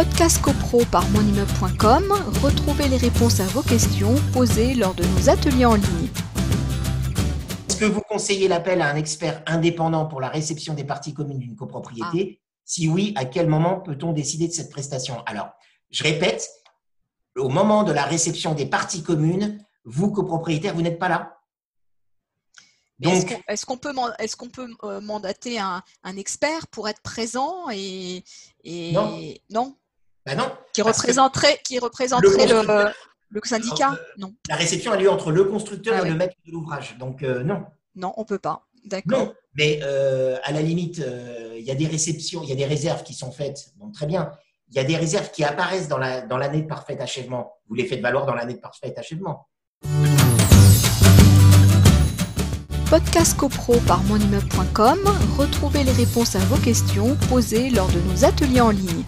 Podcast CoPro par monimmeuble.com, retrouvez les réponses à vos questions posées lors de nos ateliers en ligne. Est-ce que vous conseillez l'appel à un expert indépendant pour la réception des parties communes d'une copropriété? Si oui, à quel moment peut-on décider de cette prestation? Alors, je répète, au moment de la réception des parties communes, vous, copropriétaire, vous n'êtes pas là. Donc, est-ce qu'on peut, est peut euh, mandater un, expert pour être présent et, non, non? Bah non qui représenterait, qui représenterait le, le, syndicat Non. La réception a lieu entre le constructeur ah et le maître de l'ouvrage. Donc euh, non. Non, on peut pas. D'accord. Non, mais euh, à la limite, il y a des réceptions, il y a des réserves qui sont faites. Donc très bien. Il y a des réserves qui apparaissent dans l'année dans de parfait achèvement. Vous les faites valoir dans l'année de parfait achèvement. Podcast CoPro par monimmeuble.com, retrouvez les réponses à vos questions posées lors de nos ateliers en ligne.